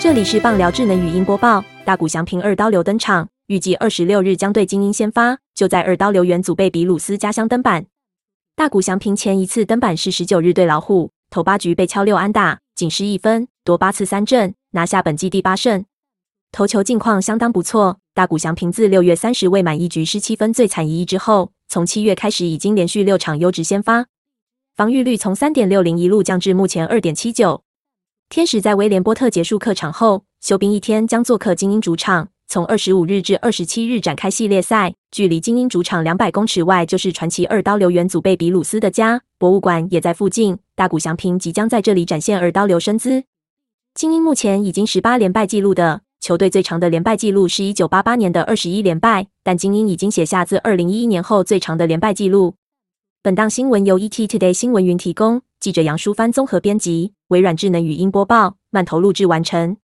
这里是棒聊智能语音播报，大谷翔平二刀流登场，预计二十六日将对精英先发，就在二刀流元祖贝比鲁斯家乡登板。大谷翔平前一次登板是十九日对老虎，头八局被敲六安打，仅失一分，夺八次三振，拿下本季第八胜。投球近况相当不错。大谷翔平自六月三十未满一局失七分最惨一役之后，从七月开始已经连续六场优质先发，防御率从三点六零一路降至目前二点七九。天使在威廉波特结束客场后休兵一天，将做客精英主场，从二十五日至二十七日展开系列赛。距离精英主场两百公尺外就是传奇二刀流元祖贝比鲁斯的家，博物馆也在附近。大谷翔平即将在这里展现二刀流身姿。精英目前已经十八连败纪录的。球队最长的连败记录是一九八八年的二十一连败，但精英已经写下自二零一一年后最长的连败记录。本档新闻由 ET Today 新闻云提供，记者杨淑帆综合编辑，微软智能语音播报，慢投录制完成。